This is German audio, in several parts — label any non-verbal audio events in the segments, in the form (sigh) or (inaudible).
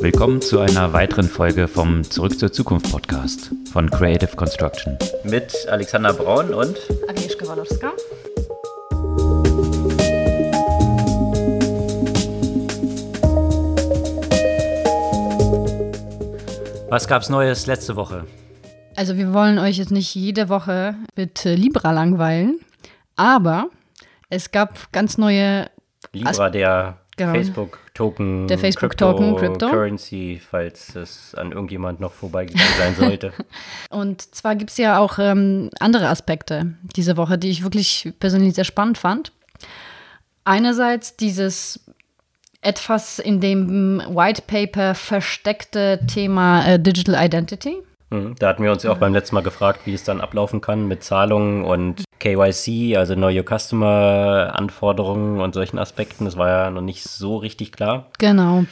Willkommen zu einer weiteren Folge vom Zurück zur Zukunft Podcast von Creative Construction. Mit Alexander Braun und Agnieszka Walowska. Was gab's Neues letzte Woche? Also wir wollen euch jetzt nicht jede Woche mit äh, Libra langweilen, aber es gab ganz neue Libra, der Genau. Facebook-Token, Der Facebook-Token, Crypto. Currency, falls es an irgendjemand noch vorbeigegangen sein sollte. (laughs) Und zwar gibt es ja auch ähm, andere Aspekte diese Woche, die ich wirklich persönlich sehr spannend fand. Einerseits dieses etwas in dem White Paper versteckte Thema äh, Digital Identity. Mhm. Da hatten wir uns ja auch beim letzten Mal gefragt, wie es dann ablaufen kann mit Zahlungen und KYC, also Know Your Customer Anforderungen und solchen Aspekten. Das war ja noch nicht so richtig klar. Genau.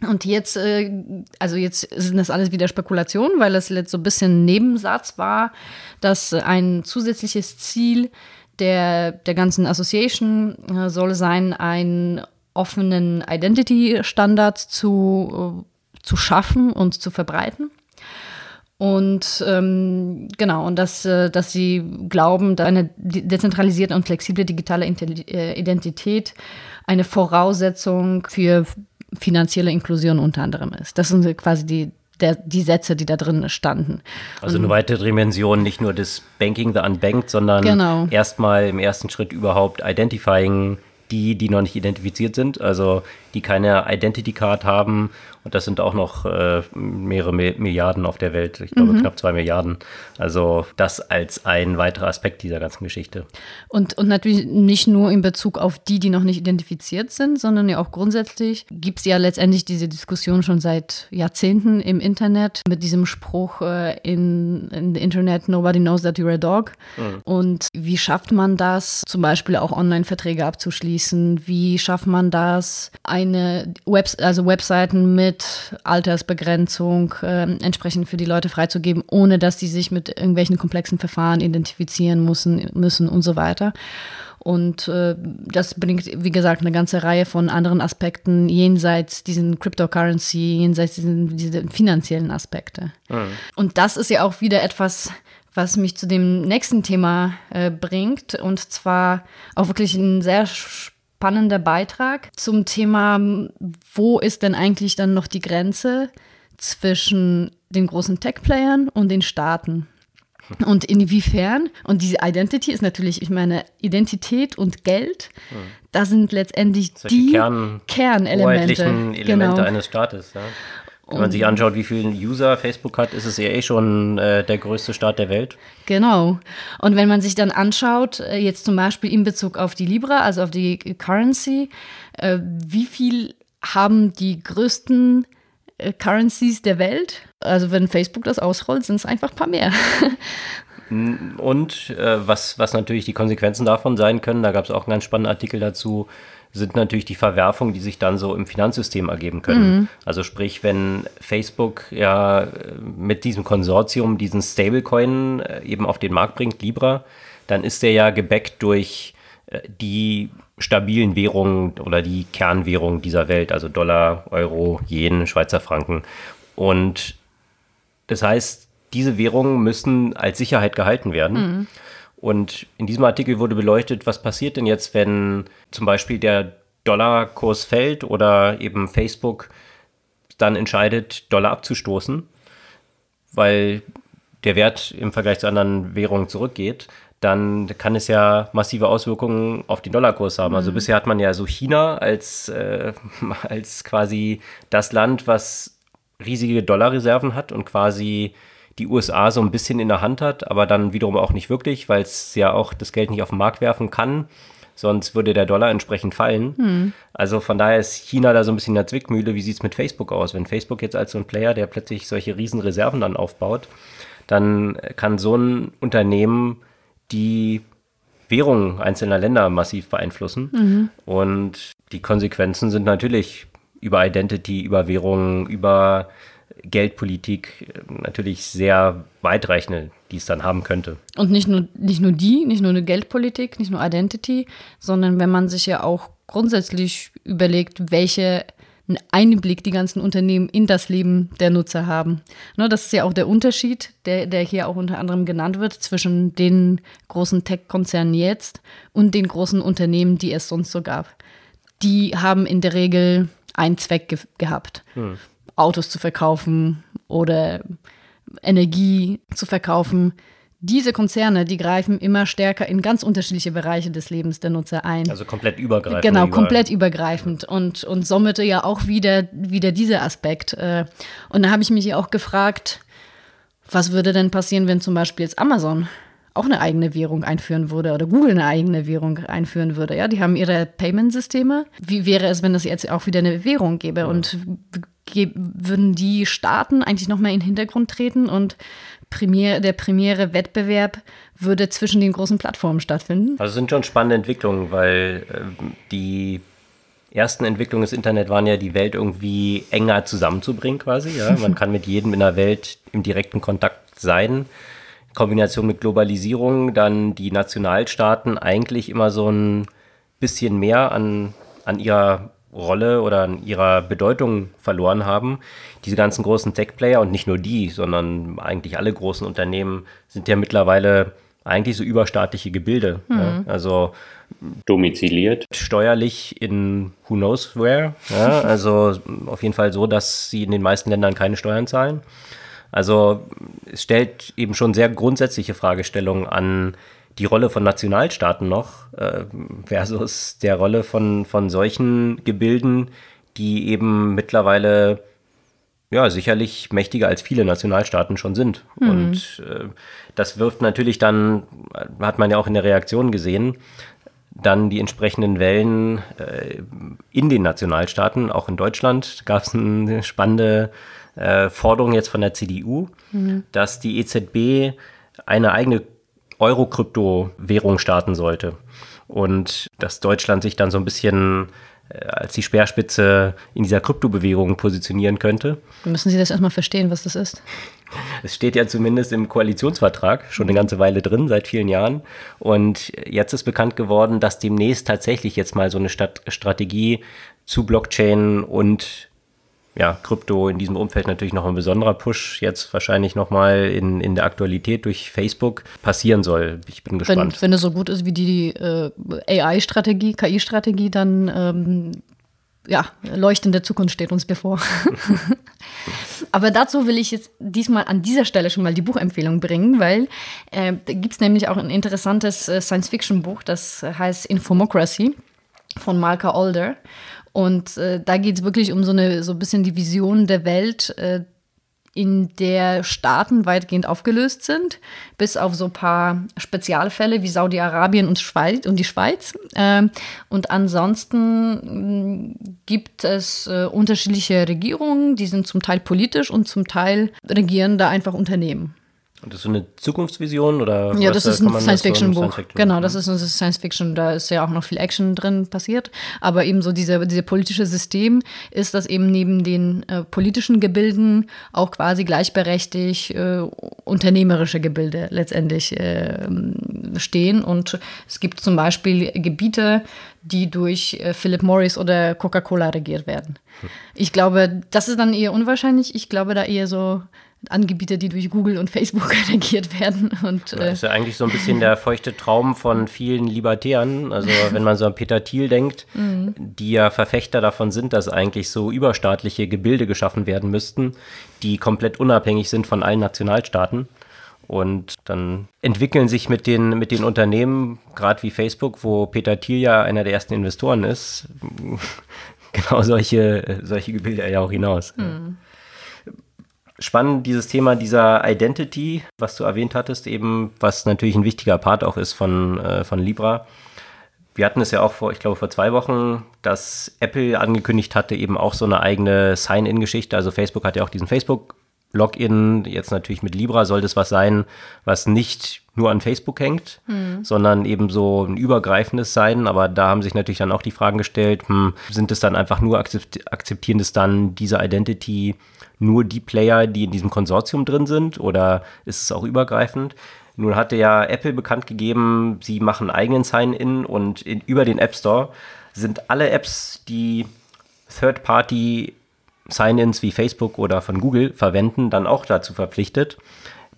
Und jetzt, äh, also jetzt sind das alles wieder Spekulationen, weil das jetzt so ein bisschen Nebensatz war, dass ein zusätzliches Ziel der, der ganzen Association äh, soll sein, einen offenen Identity-Standard zu, äh, zu schaffen und zu verbreiten. Und ähm, genau, und dass, äh, dass sie glauben, dass eine de- dezentralisierte und flexible digitale äh, Identität eine Voraussetzung für finanzielle Inklusion unter anderem ist. Das sind quasi die, der, die Sätze, die da drin standen. Also eine weitere Dimension, nicht nur das Banking the Unbanked, sondern Genau. erstmal im ersten Schritt überhaupt Identifying die, die noch nicht identifiziert sind, also die keine Identity Card haben. Und das sind auch noch äh, mehrere Mi- Milliarden auf der Welt, ich glaube knapp zwei Milliarden. Also das als ein weiterer Aspekt dieser ganzen Geschichte. Und, und natürlich nicht nur in Bezug auf die, die noch nicht identifiziert sind, sondern ja auch grundsätzlich gibt es ja letztendlich diese Diskussion schon seit Jahrzehnten im Internet mit diesem Spruch äh, in, in the Internet, nobody knows that you're a dog. Und wie schafft man das, zum Beispiel auch Online-Verträge abzuschließen? Wie schafft man das, eine Web also Webseiten mit Altersbegrenzung äh, entsprechend für die Leute freizugeben, ohne dass die sich mit irgendwelchen komplexen Verfahren identifizieren müssen, müssen und so weiter. Und äh, das bringt, wie gesagt, eine ganze Reihe von anderen Aspekten jenseits diesen Cryptocurrency, jenseits diesen, diese finanziellen Aspekte. Und das ist ja auch wieder etwas, was mich zu dem nächsten Thema äh, bringt. Und zwar auch wirklich ein sehr spannender Beitrag zum Thema, wo ist denn eigentlich dann noch die Grenze zwischen den großen Tech-Playern und den Staaten? Und inwiefern? Und diese Identity ist natürlich, ich meine, Identität und Geld, das sind letztendlich sind die Kern- Kernelemente. Elemente Genau. eines Staates. Ja. Wenn man sich anschaut, wie viele User Facebook hat, ist es ja eh schon äh, der größte Staat der Welt. Genau. Und wenn man sich dann anschaut, äh, jetzt zum Beispiel in Bezug auf die Libra, also auf die Currency, äh, wie viel haben die größten äh, Currencies der Welt? Also wenn Facebook das ausrollt, sind es einfach ein paar mehr. (laughs) Und äh, was, was natürlich die Konsequenzen davon sein können, da gab es auch einen ganz spannenden Artikel dazu, sind natürlich die Verwerfungen, die sich dann so im Finanzsystem ergeben können. Also sprich, wenn Facebook ja äh, mit diesem Konsortium diesen Stablecoin äh, eben auf den Markt bringt, Libra, dann ist der ja gebackt durch äh, die stabilen Währungen oder die Kernwährungen dieser Welt, also Dollar, Euro, Yen, Schweizer Franken. Und das heißt, diese Währungen müssen als Sicherheit gehalten werden. Und in diesem Artikel wurde beleuchtet, was passiert denn jetzt, wenn zum Beispiel der Dollarkurs fällt oder eben Facebook dann entscheidet, Dollar abzustoßen, weil der Wert im Vergleich zu anderen Währungen zurückgeht, dann kann es ja massive Auswirkungen auf den Dollarkurs haben. Also bisher hat man ja so China als, äh, (laughs) als quasi das Land, was riesige Dollarreserven hat und quasi die USA so ein bisschen in der Hand hat, aber dann wiederum auch nicht wirklich, weil es ja auch das Geld nicht auf den Markt werfen kann. Sonst würde der Dollar entsprechend fallen. Also von daher ist China da so ein bisschen in der Zwickmühle. Wie sieht es mit Facebook aus? Wenn Facebook jetzt als so ein Player, der plötzlich solche riesen Reserven dann aufbaut, dann kann so ein Unternehmen die Währung einzelner Länder massiv beeinflussen. Und die Konsequenzen sind natürlich über Identity, über Währungen, über Geldpolitik äh, natürlich sehr weitreichende, die es dann haben könnte. Und nicht nur, nicht nur die, nicht nur eine Geldpolitik, nicht nur Identity, sondern wenn man sich ja auch grundsätzlich überlegt, welche Einblick, die ganzen Unternehmen, in das Leben der Nutzer haben. Ne, das ist ja auch der Unterschied, der, der hier auch unter anderem genannt wird, zwischen den großen Tech-Konzernen jetzt und den großen Unternehmen, die es sonst so gab. Die haben in der Regel einen Zweck ge gehabt, hm. Autos zu verkaufen oder Energie zu verkaufen diese Konzerne, die greifen immer stärker in ganz unterschiedliche Bereiche des Lebens der Nutzer ein. Also komplett übergreifend. Genau, überall. komplett übergreifend und, und somit ja auch wieder, wieder dieser Aspekt. Äh, und da habe ich mich ja auch gefragt, was würde denn passieren, wenn zum Beispiel jetzt Amazon auch eine eigene Währung einführen würde oder Google eine eigene Währung einführen würde. Ja, die haben ihre Payment-Systeme. Wie wäre es, wenn es jetzt auch wieder eine Währung gäbe? Ja. Und würden die Staaten eigentlich noch mehr in den Hintergrund treten und Premier, der primäre Wettbewerb würde zwischen den großen Plattformen stattfinden. Also sind schon spannende Entwicklungen, weil äh, die ersten Entwicklungen des Internet waren ja, die Welt irgendwie enger zusammenzubringen quasi. Ja? Man (laughs) kann mit jedem in der Welt im direkten Kontakt sein. In Kombination mit Globalisierung, dann die Nationalstaaten eigentlich immer so ein bisschen mehr an, an ihrer Rolle oder an ihrer Bedeutung verloren haben. Diese ganzen großen Tech-Player und nicht nur die, sondern eigentlich alle großen Unternehmen sind ja mittlerweile eigentlich so überstaatliche Gebilde. Mhm. Ja? Also domiziliert, steuerlich in who knows where. Ja? Also auf jeden Fall so, dass sie in den meisten Ländern keine Steuern zahlen. Also es stellt eben schon sehr grundsätzliche Fragestellungen an die Rolle von Nationalstaaten noch äh, versus der Rolle von, von solchen Gebilden, die eben mittlerweile ja sicherlich mächtiger als viele Nationalstaaten schon sind. Mhm. Und äh, das wirft natürlich dann, hat man ja auch in der Reaktion gesehen, dann die entsprechenden Wellen äh, in den Nationalstaaten, auch in Deutschland gab es eine spannende äh, Forderung jetzt von der CDU, mhm. dass die EZB eine eigene Euro-Krypto-Währung starten sollte. Und dass Deutschland sich dann so ein bisschen äh, als die Speerspitze in dieser Kryptobewegung positionieren könnte. Müssen Sie das erstmal verstehen, was das ist? Es steht ja zumindest im Koalitionsvertrag schon eine ganze Weile drin, seit vielen Jahren. Und jetzt ist bekannt geworden, dass demnächst tatsächlich jetzt mal so eine Strategie zu Blockchain und ja, Krypto in diesem Umfeld natürlich noch ein besonderer Push jetzt wahrscheinlich nochmal in, in der Aktualität durch Facebook passieren soll. Ich bin gespannt. Wenn, wenn es so gut ist wie die äh, AI-Strategie, KI-Strategie, dann ähm, ja, leuchtende Zukunft steht uns bevor. (laughs) Aber dazu will ich jetzt diesmal an dieser Stelle schon mal die Buchempfehlung bringen, weil äh, da gibt es nämlich auch ein interessantes äh, Science-Fiction-Buch, das heißt Infomocracy von Malka Alder. Und äh, da geht es wirklich um so eine so ein bisschen die Vision der Welt, äh, in der Staaten weitgehend aufgelöst sind, bis auf so ein paar Spezialfälle wie Saudi-Arabien und, und, die Schweiz. Ähm, und ansonsten mm, gibt es äh, unterschiedliche Regierungen, die sind zum Teil politisch und zum Teil regieren da einfach Unternehmen. Und das ist so eine Zukunftsvision oder? Ja, das ist ein Science-Fiction-Buch. So genau, das ist ein Science-Fiction. Da ist ja auch noch viel Action drin passiert. Aber eben so diese, diese politische System ist, dass eben neben den äh, politischen Gebilden auch quasi gleichberechtigt äh, unternehmerische Gebilde letztendlich äh, stehen. Und es gibt zum Beispiel Gebiete, die durch äh, Philip Morris oder Coca-Cola regiert werden. Hm. Ich glaube, das ist dann eher unwahrscheinlich. Ich glaube da eher so Angebiete, die durch Google und Facebook (laughs) regiert werden. Und, äh das ist ja eigentlich so ein bisschen der feuchte Traum von vielen Libertären. Also (laughs) wenn man so an Peter Thiel denkt, mhm. die ja Verfechter davon sind, dass eigentlich so überstaatliche Gebilde geschaffen werden müssten, die komplett unabhängig sind von allen Nationalstaaten. Und dann entwickeln sich mit den, mit den Unternehmen, gerade wie Facebook, wo Peter Thiel ja einer der ersten Investoren ist, (laughs) genau solche, solche Gebilde ja auch hinaus. Mhm spannend, dieses Thema dieser Identity, was du erwähnt hattest, eben, was natürlich ein wichtiger Part auch ist von, äh, von Libra. Wir hatten es ja auch vor, ich glaube, vor zwei Wochen, dass Apple angekündigt hatte, eben auch so eine eigene Sign-In-Geschichte. Also Facebook hat ja auch diesen Facebook-Login. Jetzt natürlich mit Libra soll das was sein, was nicht nur an Facebook hängt, hm. sondern eben so ein übergreifendes sein. Aber da haben sich natürlich dann auch die Fragen gestellt, hm, sind es dann einfach nur, akzeptieren es dann diese Identity nur die Player, die in diesem Konsortium drin sind oder ist es auch übergreifend? Nun hatte ja Apple bekannt gegeben, sie machen eigenen Sign-In und in, über den App Store sind alle Apps, die Third-Party Sign-ins wie Facebook oder von Google verwenden, dann auch dazu verpflichtet,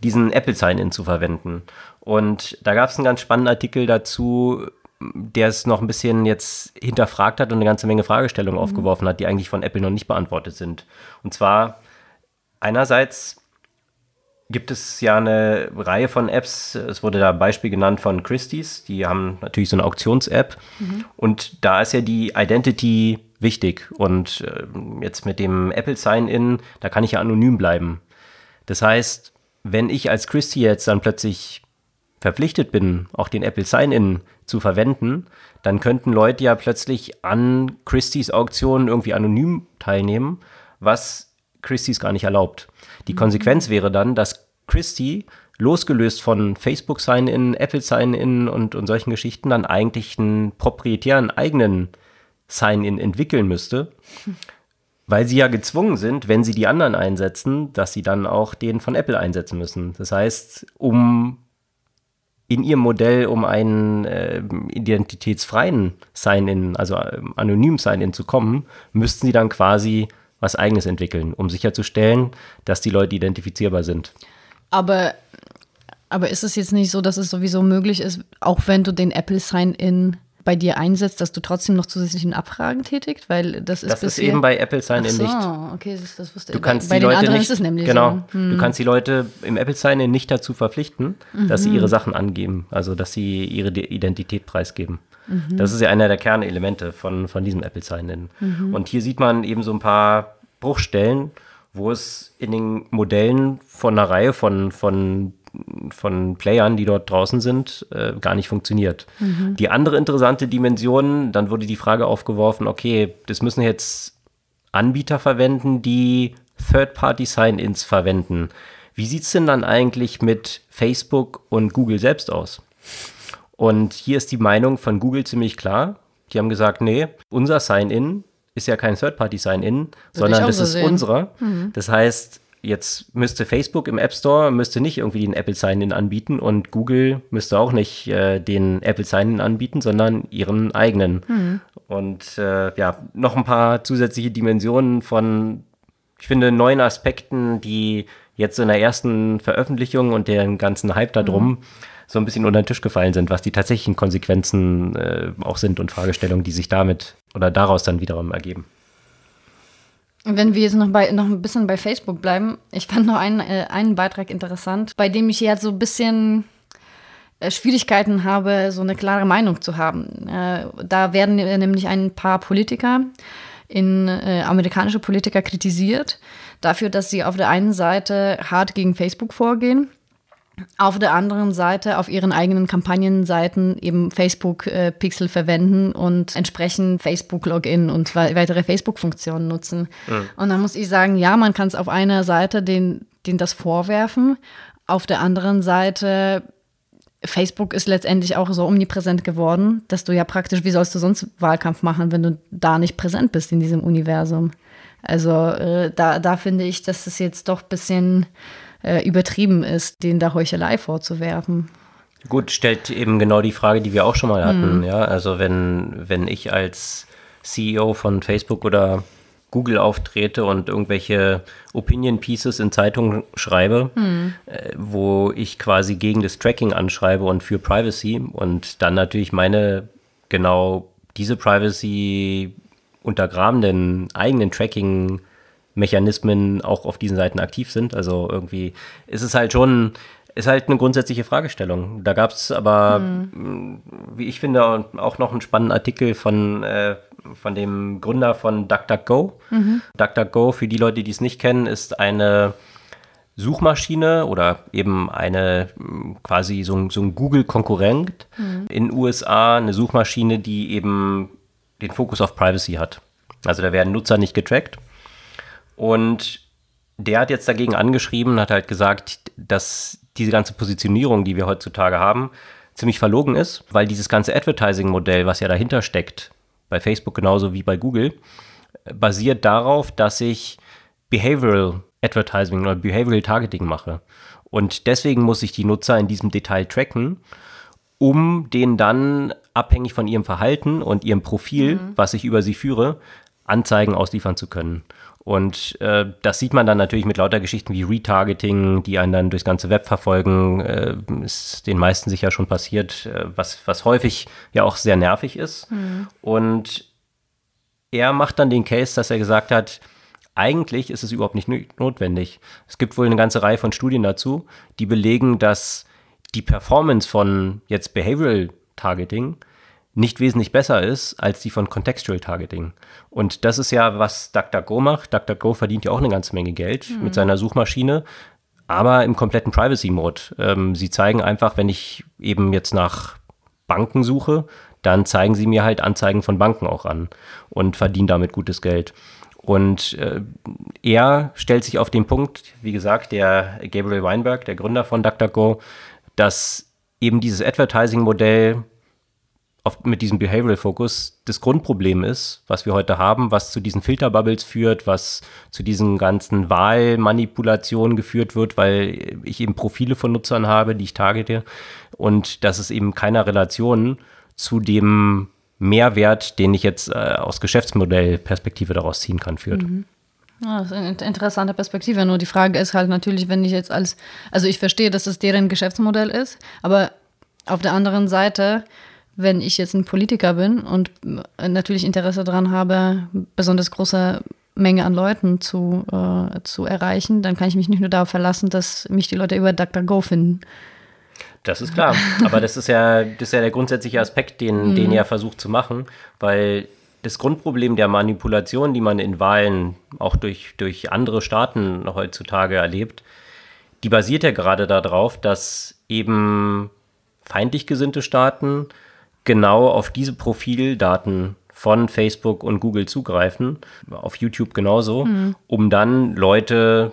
diesen Apple Sign-in zu verwenden. Und da gab es einen ganz spannenden Artikel dazu, der es noch ein bisschen jetzt hinterfragt hat und eine ganze Menge Fragestellungen mhm. aufgeworfen hat, die eigentlich von Apple noch nicht beantwortet sind. Und zwar einerseits gibt es ja eine Reihe von Apps. Es wurde da ein Beispiel genannt von Christie's. Die haben natürlich so eine Auktions-App. Mhm. Und da ist ja die Identity wichtig. Und äh, jetzt mit dem Apple Sign-In, da kann ich ja anonym bleiben. Das heißt, wenn ich als Christie jetzt dann plötzlich verpflichtet bin, auch den Apple Sign-In zu verwenden, dann könnten Leute ja plötzlich an Christie's Auktion irgendwie anonym teilnehmen, was Christie's gar nicht erlaubt. Die mhm. Konsequenz wäre dann, dass Christie losgelöst von Facebook Sign-In, Apple Sign-In und, und solchen Geschichten dann eigentlich einen proprietären eigenen Sign-In entwickeln müsste, (laughs) weil sie ja gezwungen sind, wenn sie die anderen einsetzen, dass sie dann auch den von Apple einsetzen müssen. Das heißt, um in ihrem Modell, um einen äh, identitätsfreien Sign-In, also äh, anonym Sign-In zu kommen, müssten sie dann quasi was Eigenes entwickeln, um sicherzustellen, dass die Leute identifizierbar sind. Aber, aber ist es jetzt nicht so, dass es sowieso möglich ist, auch wenn du den Apple Sign-In bei dir einsetzt, dass du trotzdem noch zusätzlichen Abfragen tätigst? Weil das ist, das ist eben bei Apple Sign-In so, nicht. okay, das, das wusste du ich. Kannst bei, bei den Leute anderen nicht, ist es nämlich genau, so. Hm. Du kannst die Leute im Apple Sign-In nicht dazu verpflichten, mhm. dass sie ihre Sachen angeben, also dass sie ihre Identität preisgeben. Mhm. Das ist ja einer der Kernelemente von, von diesem Apple Sign-In. Mhm. Und hier sieht man eben so ein paar Bruchstellen, wo es in den Modellen von einer Reihe von, von, von Playern, die dort draußen sind, äh, gar nicht funktioniert. Mhm. Die andere interessante Dimension, dann wurde die Frage aufgeworfen, okay, das müssen jetzt Anbieter verwenden, die Third-Party-Sign-Ins verwenden. Wie sieht es denn dann eigentlich mit Facebook und Google selbst aus? Und hier ist die Meinung von Google ziemlich klar. Die haben gesagt, nee, unser Sign-In ist ja kein Third-Party-Sign-In, sondern das so ist unserer. Mhm. Das heißt, jetzt müsste Facebook im App Store müsste nicht irgendwie den Apple Sign-In anbieten und Google müsste auch nicht äh, den Apple Sign-In anbieten, sondern ihren eigenen. Mhm. Und äh, ja, noch ein paar zusätzliche Dimensionen von, ich finde, neuen Aspekten, die jetzt in der ersten Veröffentlichung und den ganzen Hype darum mhm so ein bisschen unter den Tisch gefallen sind, was die tatsächlichen Konsequenzen äh, auch sind und Fragestellungen, die sich damit oder daraus dann wiederum ergeben. Wenn wir jetzt noch, bei, noch ein bisschen bei Facebook bleiben, ich fand noch einen, äh, einen Beitrag interessant, bei dem ich jetzt so ein bisschen äh, Schwierigkeiten habe, so eine klare Meinung zu haben. Äh, da werden nämlich ein paar Politiker, in, äh, amerikanische Politiker kritisiert dafür, dass sie auf der einen Seite hart gegen Facebook vorgehen auf der anderen Seite auf ihren eigenen Kampagnenseiten eben Facebook-Pixel äh, verwenden und entsprechend Facebook-Login und weitere Facebook-Funktionen nutzen. Mhm. Und dann muss ich sagen, ja, man kann es auf einer Seite den, den das vorwerfen, auf der anderen Seite Facebook ist letztendlich auch so omnipräsent geworden, dass du ja praktisch, wie sollst du sonst Wahlkampf machen, wenn du da nicht präsent bist in diesem Universum? Also äh, da, da finde ich, dass es jetzt doch ein bisschen äh, übertrieben ist, denen da Heuchelei vorzuwerfen. Gut, stellt eben genau die Frage, die wir auch schon mal hatten. Mhm. Ja, also wenn, wenn ich als CEO von Facebook oder Google auftrete und irgendwelche Opinion Pieces in Zeitungen schreibe, mhm. äh, wo ich quasi gegen das Tracking anschreibe und für Privacy und dann natürlich meine genau diese Privacy untergrabenden eigenen Tracking Mechanismen auch auf diesen Seiten aktiv sind. Also irgendwie ist es halt schon, ist halt eine grundsätzliche Fragestellung. Da gab es aber, mhm. wie ich finde, auch noch einen spannenden Artikel von, äh, von dem Gründer von DuckDuckGo. Mhm. DuckDuckGo, für die Leute, die es nicht kennen, ist eine Suchmaschine oder eben eine quasi so, so ein Google-Konkurrent mhm. in USA, eine Suchmaschine, die eben den Fokus auf Privacy hat. Also da werden Nutzer nicht getrackt und der hat jetzt dagegen angeschrieben, hat halt gesagt, dass diese ganze Positionierung, die wir heutzutage haben, ziemlich verlogen ist, weil dieses ganze Advertising-Modell, was ja dahinter steckt, bei Facebook genauso wie bei Google, basiert darauf, dass ich Behavioral Advertising oder Behavioral Targeting mache. Und deswegen muss ich die Nutzer in diesem Detail tracken, um denen dann abhängig von ihrem Verhalten und ihrem Profil, mhm. was ich über sie führe, Anzeigen ausliefern zu können. Und äh, das sieht man dann natürlich mit lauter Geschichten wie Retargeting, die einen dann durchs ganze Web verfolgen. Äh, ist den meisten sicher schon passiert, äh, was, was häufig ja auch sehr nervig ist. Mhm. Und er macht dann den Case, dass er gesagt hat, eigentlich ist es überhaupt nicht notwendig. Es gibt wohl eine ganze Reihe von Studien dazu, die belegen, dass die Performance von jetzt Behavioral Targeting nicht wesentlich besser ist als die von Contextual Targeting. Und das ist ja, was DuckDuckGo macht. DuckDuckGo verdient ja auch eine ganze Menge Geld mhm. mit seiner Suchmaschine, aber im kompletten Privacy-Mode. Ähm, sie zeigen einfach, wenn ich eben jetzt nach Banken suche, dann zeigen sie mir halt Anzeigen von Banken auch an und verdienen damit gutes Geld. Und äh, er stellt sich auf den Punkt, wie gesagt, der Gabriel Weinberg, der Gründer von DuckDuckGo, dass eben dieses Advertising-Modell mit diesem Behavioral Focus das Grundproblem ist, was wir heute haben, was zu diesen Filterbubbles führt, was zu diesen ganzen Wahlmanipulationen geführt wird, weil ich eben Profile von Nutzern habe, die ich targete und das ist eben keiner Relation zu dem Mehrwert, den ich jetzt äh, aus Geschäftsmodellperspektive daraus ziehen kann, führt. Mhm. Ja, das ist eine interessante Perspektive. Nur die Frage ist halt natürlich, wenn ich jetzt als, also ich verstehe, dass es deren Geschäftsmodell ist, aber auf der anderen Seite, wenn ich jetzt ein Politiker bin und natürlich Interesse daran habe, besonders große Menge an Leuten zu, äh, zu erreichen, dann kann ich mich nicht nur darauf verlassen, dass mich die Leute über DuckDuckGo finden. Das ist klar. (laughs) Aber das ist ja, das ist ja der grundsätzliche Aspekt, den, mhm. den er versucht zu machen, weil das Grundproblem der Manipulation, die man in Wahlen auch durch, durch andere Staaten heutzutage erlebt, die basiert ja gerade darauf, dass eben feindlich gesinnte Staaten genau auf diese Profildaten von Facebook und Google zugreifen, auf YouTube genauso, mhm. um dann Leute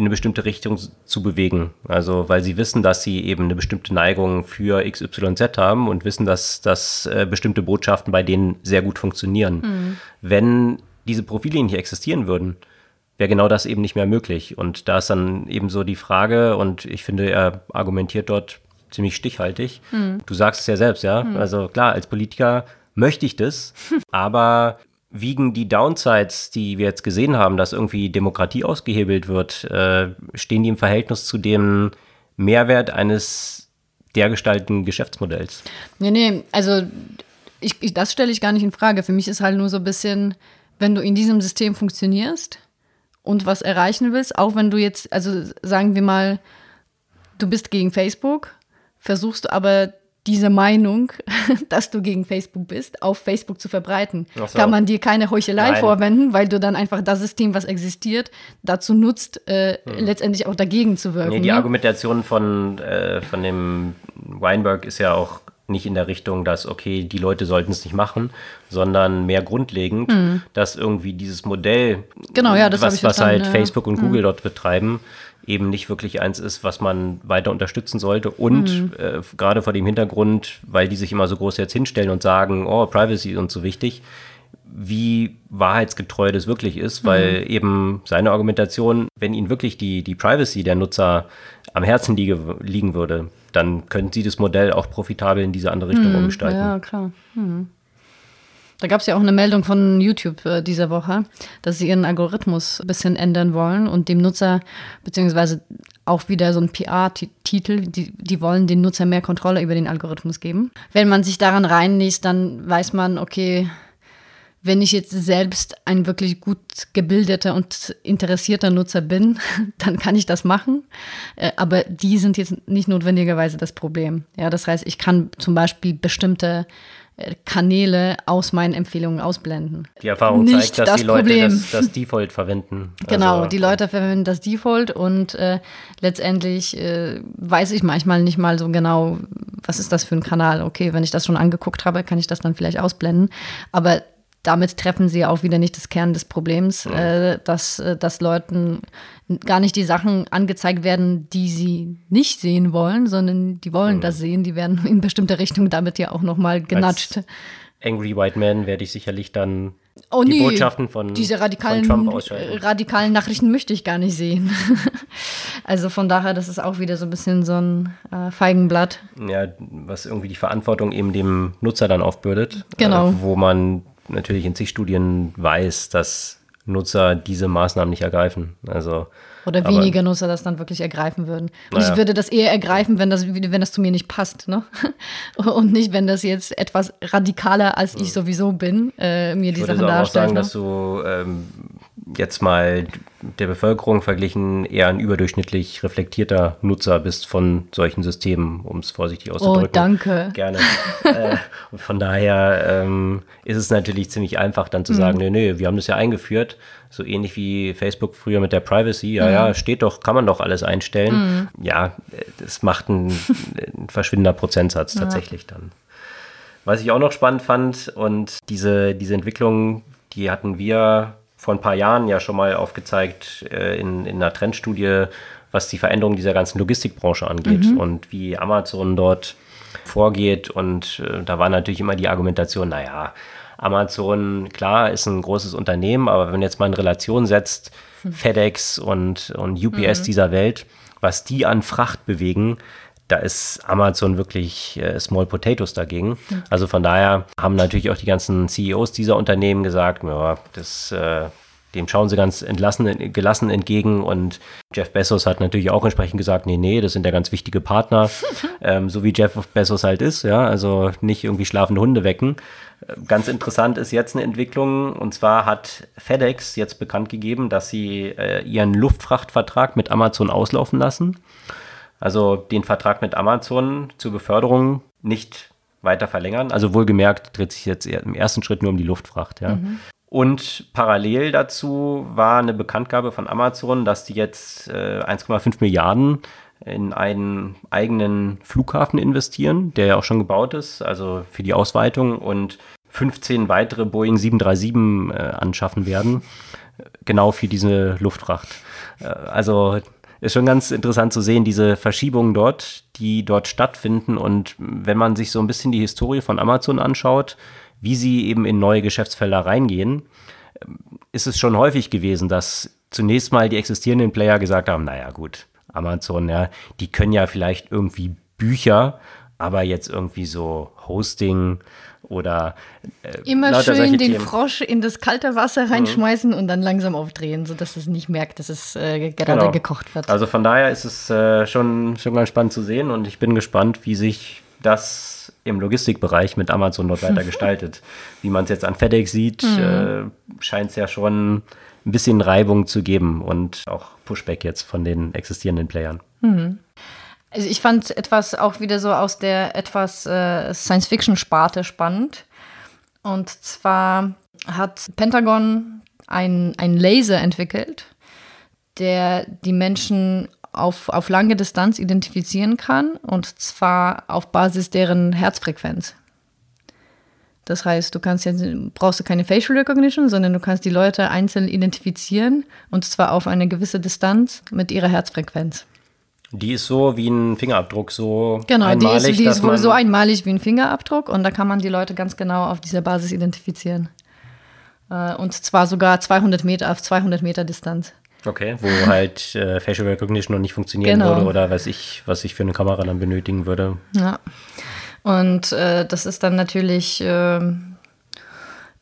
in eine bestimmte Richtung zu bewegen. Also weil sie wissen, dass sie eben eine bestimmte Neigung für XYZ haben und wissen, dass, dass äh, bestimmte Botschaften bei denen sehr gut funktionieren. Mhm. Wenn diese Profile nicht existieren würden, wäre genau das eben nicht mehr möglich. Und da ist dann eben so die Frage, und ich finde, er argumentiert dort ziemlich stichhaltig. Mhm. Du sagst es ja selbst, ja. Mhm. Also klar, als Politiker möchte ich das, (laughs) aber wiegen die Downsides, die wir jetzt gesehen haben, dass irgendwie Demokratie ausgehebelt wird, äh, stehen die im Verhältnis zu dem Mehrwert eines dergestalten Geschäftsmodells? Nee, nee, also ich, ich, das stelle ich gar nicht in Frage. Für mich ist halt nur so ein bisschen, wenn du in diesem System funktionierst und was erreichen willst, auch wenn du jetzt, also sagen wir mal, du bist gegen Facebook, versuchst du aber diese Meinung, (laughs) dass du gegen Facebook bist, auf Facebook zu verbreiten. So. Kann man dir keine Heuchelei Nein. vorwenden, weil du dann einfach das System, was existiert, dazu nutzt, äh, hm. letztendlich auch dagegen zu wirken. Nee, die ne? Argumentation von, äh, von dem Weinberg ist ja auch nicht in der Richtung, dass, okay, die Leute sollten es nicht machen, sondern mehr grundlegend, hm. dass irgendwie dieses Modell, genau, ja, das was, was halt ja. Facebook und hm. Google dort betreiben, eben nicht wirklich eins ist, was man weiter unterstützen sollte. Und mhm. äh, gerade vor dem Hintergrund, weil die sich immer so groß jetzt hinstellen und sagen, oh, Privacy ist uns so wichtig, wie wahrheitsgetreu das wirklich ist, weil mhm. eben seine Argumentation, wenn ihnen wirklich die, die Privacy der Nutzer am Herzen liege, liegen würde, dann könnten sie das Modell auch profitabel in diese andere Richtung mhm. umgestalten. Ja, klar. Mhm. Da gab es ja auch eine Meldung von YouTube äh, dieser Woche, dass sie ihren Algorithmus ein bisschen ändern wollen und dem Nutzer, beziehungsweise auch wieder so ein PR-Titel, die, die wollen den Nutzer mehr Kontrolle über den Algorithmus geben. Wenn man sich daran reinliest, dann weiß man, okay, wenn ich jetzt selbst ein wirklich gut gebildeter und interessierter Nutzer bin, (laughs) dann kann ich das machen. Äh, aber die sind jetzt nicht notwendigerweise das Problem. Ja, das heißt, ich kann zum Beispiel bestimmte Kanäle aus meinen Empfehlungen ausblenden. Die Erfahrung Nicht zeigt, dass das die Leute das, das, Default verwenden. Genau, also, die Leute verwenden das Default und äh, letztendlich äh, weiß ich manchmal nicht mal so genau, was ist das für ein Kanal. Okay, wenn ich das schon angeguckt habe, kann ich das dann vielleicht ausblenden. Aber damit treffen sie auch wieder nicht das Kern des Problems, ja. äh, dass, äh, dass Leuten gar nicht die Sachen angezeigt werden, die sie nicht sehen wollen, sondern die wollen ja. das sehen. Die werden in bestimmte Richtung damit ja auch nochmal genatscht. Als Angry White Man werde ich sicherlich dann oh, die nee, Botschaften von, diese radikalen, von Trump ausschalten. radikalen Nachrichten möchte ich gar nicht sehen. (laughs) also von daher, das ist auch wieder so ein bisschen so ein äh, Feigenblatt. Ja, was irgendwie die Verantwortung eben dem Nutzer dann aufbürdet. Genau. Äh, wo man natürlich in zig Studien weiß, dass Nutzer diese Maßnahmen nicht ergreifen. Also oder weniger Nutzer das dann wirklich ergreifen würden. Und naja. ich würde das eher ergreifen, wenn das, wenn das zu mir nicht passt. Ne? (laughs) Und nicht, wenn das jetzt etwas radikaler als ich sowieso bin, äh, mir die Sachen darstellt. Ich würde auch sagen, ne? dass du ähm, jetzt mal der Bevölkerung verglichen eher ein überdurchschnittlich reflektierter Nutzer bist von solchen Systemen, um es vorsichtig auszudrücken. Oh, danke. Gerne. äh, von daher ähm, ist es natürlich ziemlich einfach dann zu sagen, mhm. nee, nee, wir haben das ja eingeführt, so ähnlich wie Facebook früher mit der Privacy. Ja, mhm. ja, steht doch, kann man doch alles einstellen. Mhm. Ja, das macht einen, einen verschwindender Prozentsatz tatsächlich ja. dann. Was ich auch noch spannend fand und diese, diese Entwicklung, die hatten wir vor ein paar Jahren ja schon mal aufgezeigt äh, in, in einer Trendstudie, was die Veränderung dieser ganzen Logistikbranche angeht mhm. und wie Amazon dort vorgeht. Und äh, da war natürlich immer die Argumentation, naja, Amazon, klar, ist ein großes Unternehmen, aber wenn man jetzt mal in Relation setzt, hm. FedEx und, und UPS mhm. dieser Welt, was die an Fracht bewegen, da ist Amazon wirklich äh, Small Potatoes dagegen. Mhm. Also von daher haben natürlich auch die ganzen CEOs dieser Unternehmen gesagt, ja, das, äh, dem schauen sie ganz entlassen, gelassen entgegen. Und Jeff Bezos hat natürlich auch entsprechend gesagt, nee, nee, das sind ja ganz wichtige Partner, (laughs) ähm, so wie Jeff Bezos halt ist, ja, also nicht irgendwie schlafende Hunde wecken. Ganz interessant ist jetzt eine Entwicklung, und zwar hat FedEx jetzt bekannt gegeben, dass sie äh, ihren Luftfrachtvertrag mit Amazon auslaufen lassen also den Vertrag mit Amazon zur Beförderung nicht weiter verlängern. Also wohlgemerkt dreht sich jetzt im ersten Schritt nur um die Luftfracht. Ja. Mhm. Und parallel dazu war eine Bekanntgabe von Amazon, dass die jetzt äh, 1,5 Milliarden in einen eigenen Flughafen investieren, der ja auch schon gebaut ist, also für die Ausweitung und 15 weitere Boeing 737 äh, anschaffen werden, genau für diese Luftfracht. Äh, also ist schon ganz interessant zu sehen, diese Verschiebungen dort, die dort stattfinden. Und wenn man sich so ein bisschen die Historie von Amazon anschaut, wie sie eben in neue Geschäftsfelder reingehen, ist es schon häufig gewesen, dass zunächst mal die existierenden Player gesagt haben, naja gut, Amazon, ja, die können ja vielleicht irgendwie Bücher, aber jetzt irgendwie so Hosting oder äh, immer schön den Themen. Frosch in das kalte Wasser mhm. reinschmeißen mhm. und dann langsam aufdrehen, sodass es nicht merkt, dass es äh, gerade genau. gekocht wird. Also von daher ist es äh, schon, schon ganz spannend zu sehen und ich bin gespannt, wie sich das im Logistikbereich mit Amazon dort weiter (laughs) gestaltet. Wie man es jetzt an FedEx sieht, mhm. Äh, scheint es ja schon ein bisschen Reibung zu geben und auch Pushback jetzt von den existierenden Playern. Mhm. Also ich fand etwas auch wieder so aus der etwas äh, Science-Fiction-Sparte spannend. Und zwar hat Pentagon ein, ein Laser entwickelt, der die Menschen auf, auf lange Distanz identifizieren kann, und zwar auf Basis deren Herzfrequenz. Das heißt, du kannst jetzt, brauchst du keine Facial Recognition, sondern du kannst die Leute einzeln identifizieren und zwar auf eine gewisse Distanz mit ihrer Herzfrequenz. Die ist so wie ein Fingerabdruck, so genau, einmalig. Genau, die ist, die ist wohl so einmalig wie ein Fingerabdruck und da kann man die Leute ganz genau auf dieser Basis identifizieren. Äh, und zwar sogar 200 Meter auf 200 Meter Distanz. Okay, wo halt äh, Facial Recognition noch nicht funktionieren genau. würde oder weiß ich, was ich für eine Kamera dann benötigen würde. Ja. Und äh, das ist dann natürlich äh,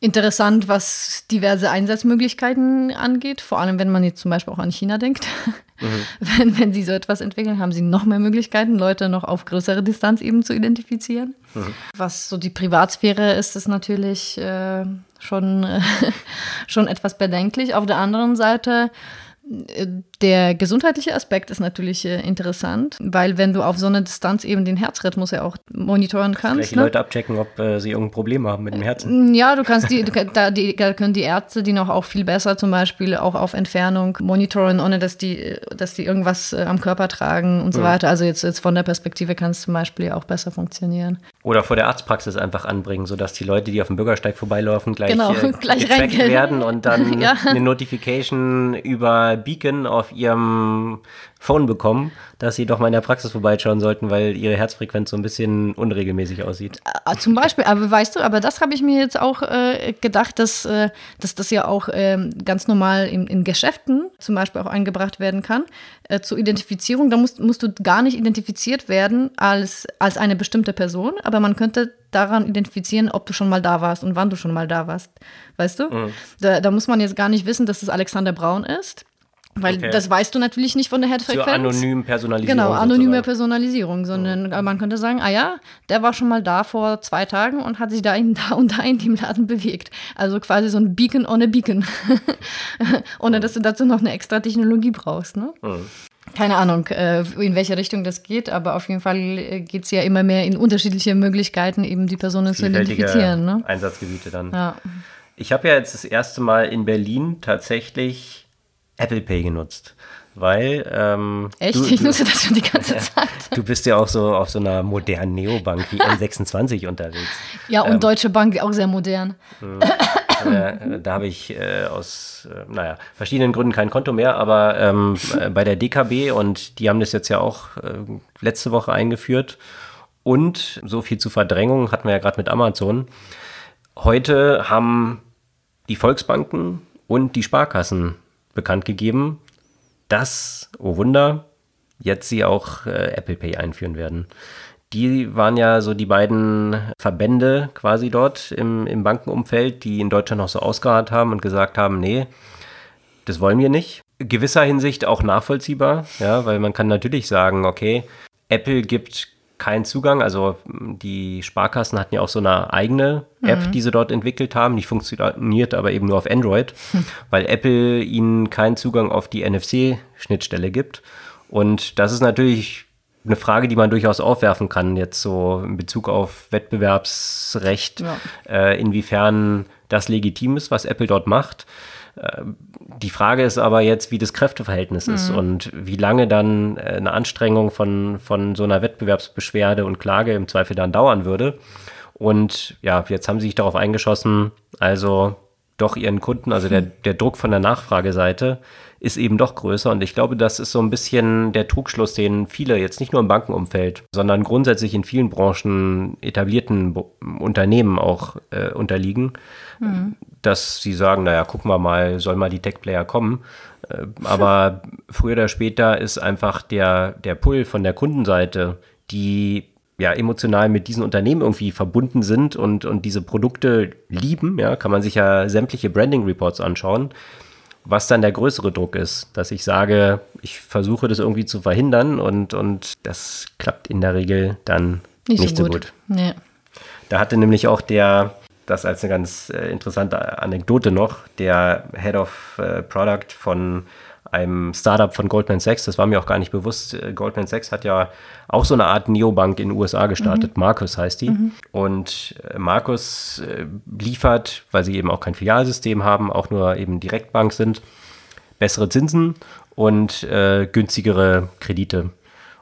interessant, was diverse Einsatzmöglichkeiten angeht, vor allem wenn man jetzt zum Beispiel auch an China denkt. (laughs) Mhm. (laughs) Wenn, wenn sie so etwas entwickeln, haben sie noch mehr Möglichkeiten, Leute noch auf größere Distanz eben zu identifizieren. Mhm. Was so die Privatsphäre ist, ist natürlich äh, schon, äh, (laughs) schon etwas bedenklich. Auf der anderen Seite der gesundheitliche Aspekt ist natürlich äh, interessant, weil wenn du auf so einer Distanz eben den Herzrhythmus ja auch monitoren kannst. die ne? Leute abchecken, ob äh, sie irgendein Problem haben mit dem Herzen. Mm, ja, du kannst die, da, die, da können die Ärzte die noch auch viel besser zum Beispiel auch auf Entfernung monitoren, ohne dass die, dass die irgendwas äh, am Körper tragen und so mhm. weiter. Also jetzt, jetzt von der Perspektive kann es zum Beispiel auch besser funktionieren. Oder vor der Arztpraxis einfach anbringen, sodass die Leute, die auf dem Bürgersteig vorbeilaufen, gleich, genau, äh, gleich werden und dann (laughs) ja. eine Notification über Beacon auf ihrem Phone bekommen, dass sie doch mal in der Praxis vorbeischauen sollten, weil ihre Herzfrequenz so ein bisschen unregelmäßig aussieht. Äh, zum Beispiel, aber weißt du, aber das habe ich mir jetzt auch äh, gedacht, dass, äh, dass das ja auch äh, ganz normal in, in, Geschäften zum Beispiel auch eingebracht werden kann. Äh, zur Identifizierung, da musst, musst du gar nicht identifiziert werden als, als eine bestimmte Person, aber man könnte daran identifizieren, ob du schon mal da warst und wann du schon mal da warst. Weißt du? Mhm. Da, da, muss man jetzt gar nicht wissen, dass es Alexander Braun ist. Weil okay. das weißt du natürlich nicht von der Headfrequenz. Zur anonymen Personalisierung. Genau, anonyme sozusagen. Personalisierung, sondern oh. man könnte sagen, ah ja, der war schon mal da vor zwei Tagen und hat sich da, in, (laughs) da und da in dem Laden bewegt. Also quasi so ein Beacon (laughs) ohne Beacon. Ohne oh. dass du dazu noch eine extra Technologie brauchst. Ne? Oh. Keine Ahnung, äh, in welche Richtung das geht, aber auf jeden Fall äh, geht es ja immer mehr in unterschiedliche Möglichkeiten, eben die Personen zu identifizieren. Ne? Einsatzgebiete dann. Ja. Ich habe ja jetzt das erste Mal in Berlin tatsächlich Apple Pay genutzt. Weil. Ähm, Echt? Du, ich nutze das schon die ganze (laughs) Zeit. du bist ja auch so auf so einer modernen Neobank wie (laughs) N26 unterwegs. Ja, und ähm, Deutsche Bank auch sehr modern. Äh, da habe ich äh, aus, äh, naja, verschiedenen Gründen kein Konto mehr, aber ähm, äh, bei der DKB und die haben das jetzt ja auch äh, letzte Woche eingeführt. Und so viel zu Verdrängung hatten wir ja gerade mit Amazon. Heute haben die Volksbanken und die Sparkassen bekannt gegeben, dass, oh Wunder, jetzt sie auch äh, Apple Pay einführen werden. Die waren ja so die beiden Verbände quasi dort im, im Bankenumfeld, die in Deutschland noch so ausgeharrt haben und gesagt haben, nee, das wollen wir nicht. Gewisser Hinsicht auch nachvollziehbar, ja, weil man kann natürlich sagen, okay, Apple gibt keinen Zugang. Also die Sparkassen hatten ja auch so eine eigene App, mhm. die sie dort entwickelt haben. Die funktioniert aber eben nur auf Android, hm. weil Apple ihnen keinen Zugang auf die NFC-Schnittstelle gibt. Und das ist natürlich eine Frage, die man durchaus aufwerfen kann, jetzt so in Bezug auf Wettbewerbsrecht, ja. äh, inwiefern das legitim ist, was Apple dort macht. Die Frage ist aber jetzt, wie das Kräfteverhältnis mhm. ist und wie lange dann äh, eine Anstrengung von, von so einer Wettbewerbsbeschwerde und Klage im Zweifel dann dauern würde. Und ja, jetzt haben sie sich darauf eingeschossen, also doch ihren Kunden, also der, der Druck von der Nachfrageseite ist eben doch größer. Und ich glaube, das ist so ein bisschen der Trugschluss, den viele jetzt nicht nur im Bankenumfeld, sondern grundsätzlich in vielen Branchen etablierten Unternehmen auch äh, unterliegen, mhm. Dass sie sagen, naja, gucken wir mal, soll mal die Tech-Player kommen. Äh, aber (laughs) früher oder später ist einfach der, der Pull von der Kundenseite, die ja, emotional mit diesen Unternehmen irgendwie verbunden sind und, und diese Produkte lieben, ja, kann man sich ja sämtliche Branding Reports anschauen, was dann der größere Druck ist, dass ich sage, ich versuche das irgendwie zu verhindern und, und das klappt in der Regel dann nicht, nicht so gut. gut. Nee. Da hatte nämlich auch der, das als eine ganz äh, interessante Anekdote noch, der Head of äh, Product von einem Startup von Goldman Sachs. Das war mir auch gar nicht bewusst. Äh, Goldman Sachs hat ja auch so eine Art Neobank in den USA gestartet. Mhm. Marcus heißt die. Mhm. Und Marcus äh, liefert, weil sie eben auch kein Filialsystem haben, auch nur eben Direktbank sind, bessere Zinsen und äh, günstigere Kredite.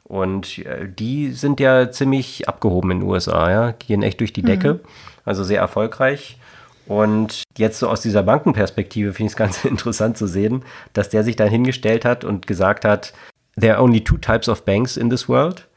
Und äh, die sind ja ziemlich abgehoben in den USA, ja, gehen echt durch die Decke, mhm. also sehr erfolgreich. Und jetzt so aus dieser Bankenperspektive finde ich es (laughs) ganz interessant zu sehen, dass der sich dann hingestellt hat und gesagt hat, there are only two types of banks in this world.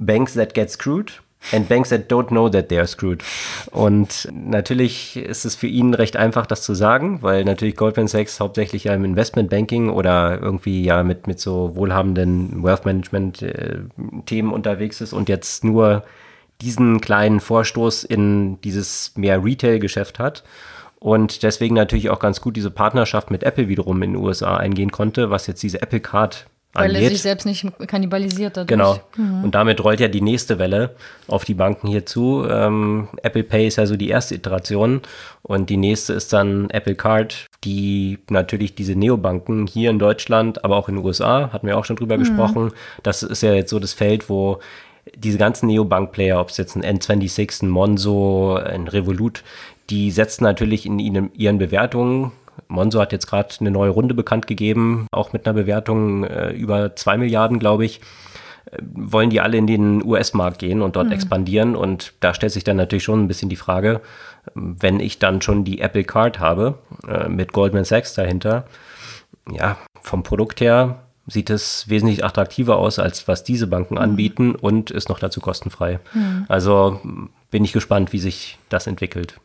Banks that get screwed and banks that don't know that they are screwed. Und natürlich ist es für ihn recht einfach, das zu sagen, weil natürlich Goldman Sachs hauptsächlich ja im Investmentbanking oder irgendwie ja mit, mit so wohlhabenden Wealth Management äh, unterwegs ist und jetzt nur diesen kleinen Vorstoß in dieses mehr Retail-Geschäft hat und deswegen natürlich auch ganz gut diese Partnerschaft mit Apple wiederum in den USA eingehen konnte, was jetzt diese Apple Card weil angeht. er sich selbst nicht kannibalisiert dadurch. Genau. Mhm. Und damit rollt ja die nächste Welle auf die Banken hier zu. Ähm, Apple Pay ist ja so die erste Iteration und die nächste ist dann Apple Card, die natürlich diese Neobanken hier in Deutschland, aber auch in den USA, hatten wir auch schon drüber mhm. gesprochen. Das ist ja jetzt so das Feld, wo diese ganzen Neobank-Player, ob es jetzt ein N26, ein Monzo, ein Revolut, die setzen natürlich in ihren Bewertungen Monzo hat jetzt gerade eine neue Runde bekannt gegeben, auch mit einer Bewertung äh, über 2 Milliarden, glaube ich. Äh, wollen die alle in den US-Markt gehen und dort mhm. expandieren? Und da stellt sich dann natürlich schon ein bisschen die Frage, wenn ich dann schon die Apple Card habe, äh, mit Goldman Sachs dahinter, ja, vom Produkt her sieht es wesentlich attraktiver aus, als was diese Banken mhm. anbieten und ist noch dazu kostenfrei. Mhm. Also bin ich gespannt, wie sich das entwickelt.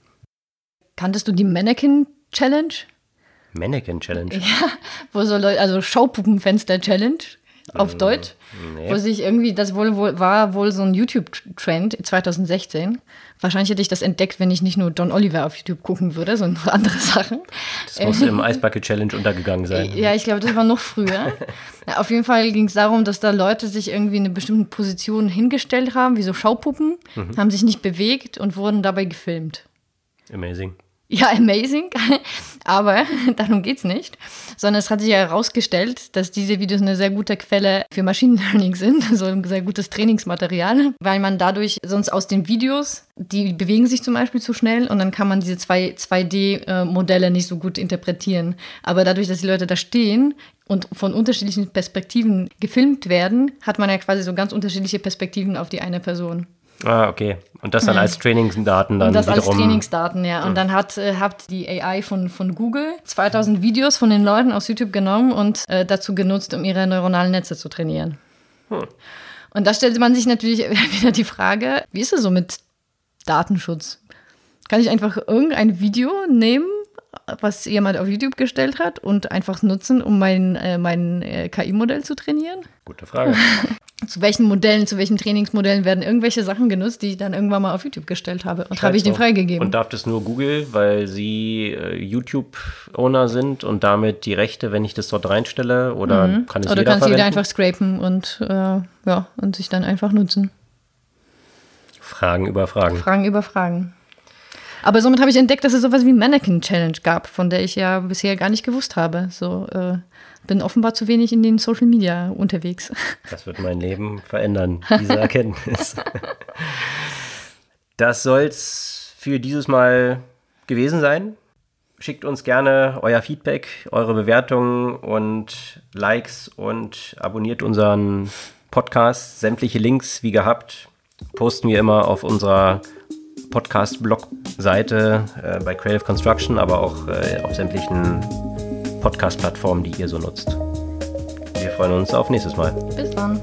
Kanntest du die Mannequin Challenge? Mannequin Challenge? Ja, wo so Leute, also Schaupuppenfenster Challenge auf Deutsch, nee. wo sich irgendwie, das wohl, wohl, war wohl so ein YouTube-Trend 2016. Wahrscheinlich hätte ich das entdeckt, wenn ich nicht nur Don Oliver auf YouTube gucken würde, sondern andere Sachen. Das muss im Eisbucket Challenge untergegangen sein. Ja, ich glaube, das war noch früher. Ja, (laughs) auf jeden Fall ging es darum, dass da Leute sich irgendwie in eine bestimmte Position hingestellt haben, wie so Schaupuppen, haben sich nicht bewegt und wurden dabei gefilmt. Amazing. Ja, amazing. (laughs) Aber (laughs) darum geht's nicht. Sondern es hat sich ja herausgestellt, dass diese Videos eine sehr gute Quelle für Machine Learning sind, (laughs) so ein sehr gutes Trainingsmaterial, weil man dadurch sonst aus den Videos, die bewegen sich zum Beispiel zu schnell und dann kann man diese zwei 2D-Modelle nicht so gut interpretieren. Aber dadurch, dass die Leute da stehen und von unterschiedlichen Perspektiven gefilmt werden, hat man ja quasi so ganz unterschiedliche Perspektiven auf die eine Person. Ah, okay. Und das dann als Trainingsdaten dann Und das als wiederum. Trainingsdaten, ja. Und dann hat, äh, hat die AI von, von Google 2000 Videos von den Leuten aus YouTube genommen und äh, dazu genutzt, um ihre neuronalen Netze zu trainieren. Und da stellte man sich natürlich (laughs) wieder die Frage, wie ist es so mit Datenschutz? Kann ich einfach irgendein Video nehmen, was jemand auf YouTube gestellt hat und einfach nutzen, um mein, äh, mein äh, KI-Modell zu trainieren? Gute Frage. (laughs) Zu welchen Modellen, zu welchen Trainingsmodellen werden irgendwelche Sachen genutzt, die ich dann irgendwann mal auf YouTube gestellt habe? Und habe ich den freigegeben. Und darf das nur Google, weil sie äh, YouTube-Owner sind und damit die Rechte, wenn ich das dort reinstelle? Oder kann es Oder jeder kannst verwenden? jeder einfach scrapen und, äh, ja, und sich dann einfach nutzen. Fragen über Fragen. Fragen über Fragen. Aber somit habe ich entdeckt, dass es sowas wie Mannequin Challenge gab, von der ich ja bisher gar nicht gewusst habe. So äh, bin offenbar zu wenig in den Social Media unterwegs. (laughs) Das wird mein Leben verändern, diese Erkenntnis. (laughs) Das soll's für dieses Mal gewesen sein. Schickt uns gerne euer Feedback, eure Bewertungen und Likes und abonniert unseren Podcast. Sämtliche Links, wie gehabt, posten wir immer auf unserer Podcast-Blog-Seite äh, bei Creative Construction, aber auch äh, auf sämtlichen Podcast-Plattformen, die ihr so nutzt. Wir freuen uns auf nächstes Mal. Bis dann.